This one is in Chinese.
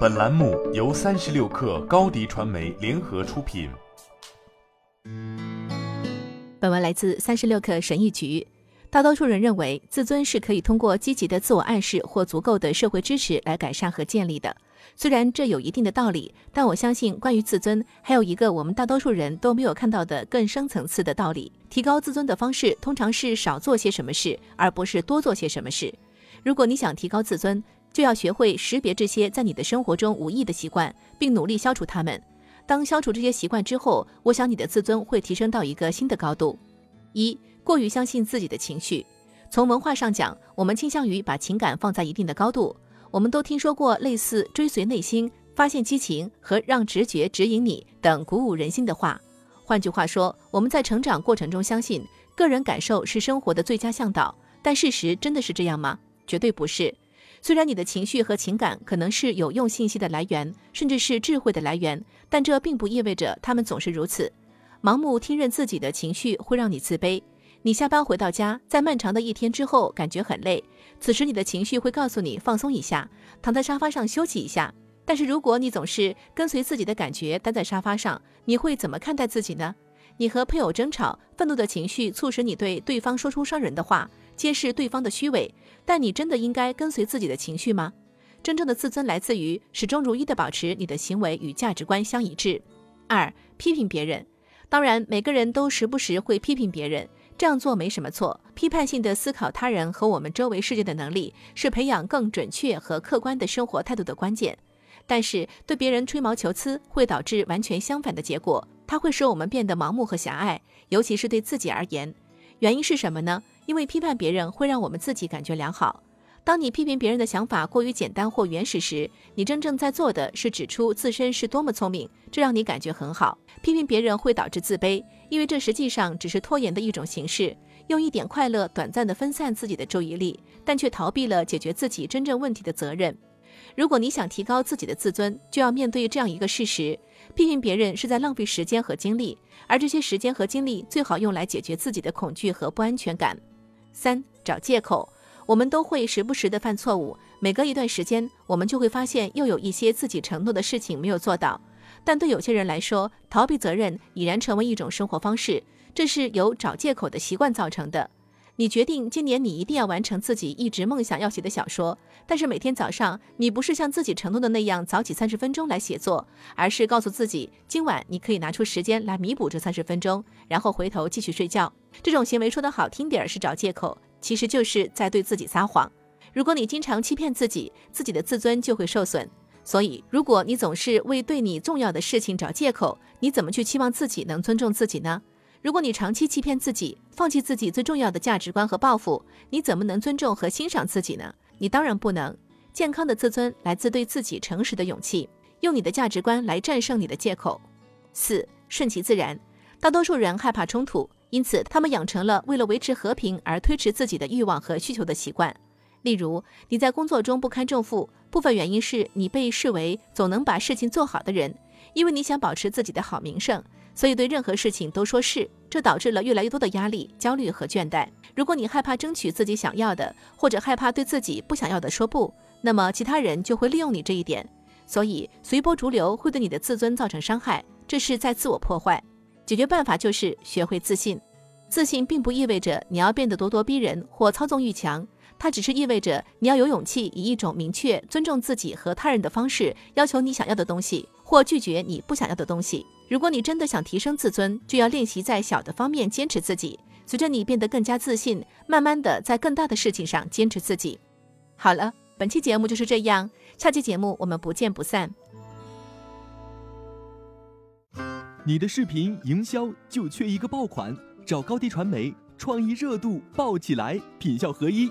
本栏目由三十六氪高低传媒联合出品。本文来自三十六氪神译局。大多数人认为，自尊是可以通过积极的自我暗示或足够的社会支持来改善和建立的。虽然这有一定的道理，但我相信，关于自尊，还有一个我们大多数人都没有看到的更深层次的道理。提高自尊的方式，通常是少做些什么事，而不是多做些什么事。如果你想提高自尊，就要学会识别这些在你的生活中无益的习惯，并努力消除它们。当消除这些习惯之后，我想你的自尊会提升到一个新的高度。一、过于相信自己的情绪。从文化上讲，我们倾向于把情感放在一定的高度。我们都听说过类似“追随内心、发现激情和让直觉指引你”等鼓舞人心的话。换句话说，我们在成长过程中相信个人感受是生活的最佳向导，但事实真的是这样吗？绝对不是。虽然你的情绪和情感可能是有用信息的来源，甚至是智慧的来源，但这并不意味着他们总是如此。盲目听任自己的情绪会让你自卑。你下班回到家，在漫长的一天之后感觉很累，此时你的情绪会告诉你放松一下，躺在沙发上休息一下。但是如果你总是跟随自己的感觉待在沙发上，你会怎么看待自己呢？你和配偶争吵，愤怒的情绪促使你对对方说出伤人的话。揭示对方的虚伪，但你真的应该跟随自己的情绪吗？真正的自尊来自于始终如一的保持你的行为与价值观相一致。二、批评别人，当然每个人都时不时会批评别人，这样做没什么错。批判性的思考他人和我们周围世界的能力，是培养更准确和客观的生活态度的关键。但是对别人吹毛求疵，会导致完全相反的结果，它会使我们变得盲目和狭隘，尤其是对自己而言。原因是什么呢？因为批判别人会让我们自己感觉良好。当你批评别人的想法过于简单或原始时，你真正在做的是指出自身是多么聪明，这让你感觉很好。批评别人会导致自卑，因为这实际上只是拖延的一种形式，用一点快乐短暂的分散自己的注意力，但却逃避了解决自己真正问题的责任。如果你想提高自己的自尊，就要面对这样一个事实。批评别人是在浪费时间和精力，而这些时间和精力最好用来解决自己的恐惧和不安全感。三、找借口，我们都会时不时的犯错误，每隔一段时间，我们就会发现又有一些自己承诺的事情没有做到。但对有些人来说，逃避责任已然成为一种生活方式，这是由找借口的习惯造成的。你决定今年你一定要完成自己一直梦想要写的小说，但是每天早上你不是像自己承诺的那样早起三十分钟来写作，而是告诉自己今晚你可以拿出时间来弥补这三十分钟，然后回头继续睡觉。这种行为说的好听点儿是找借口，其实就是在对自己撒谎。如果你经常欺骗自己，自己的自尊就会受损。所以，如果你总是为对你重要的事情找借口，你怎么去期望自己能尊重自己呢？如果你长期欺骗自己，放弃自己最重要的价值观和抱负，你怎么能尊重和欣赏自己呢？你当然不能。健康的自尊来自对自己诚实的勇气，用你的价值观来战胜你的借口。四，顺其自然。大多数人害怕冲突，因此他们养成了为了维持和平而推迟自己的欲望和需求的习惯。例如，你在工作中不堪重负，部分原因是你被视为总能把事情做好的人，因为你想保持自己的好名声。所以对任何事情都说是，这导致了越来越多的压力、焦虑和倦怠。如果你害怕争取自己想要的，或者害怕对自己不想要的说不，那么其他人就会利用你这一点。所以随波逐流会对你的自尊造成伤害，这是在自我破坏。解决办法就是学会自信。自信并不意味着你要变得咄咄逼人或操纵欲强，它只是意味着你要有勇气以一种明确、尊重自己和他人的方式要求你想要的东西，或拒绝你不想要的东西。如果你真的想提升自尊，就要练习在小的方面坚持自己。随着你变得更加自信，慢慢的在更大的事情上坚持自己。好了，本期节目就是这样，下期节目我们不见不散。你的视频营销就缺一个爆款，找高低传媒，创意热度爆起来，品效合一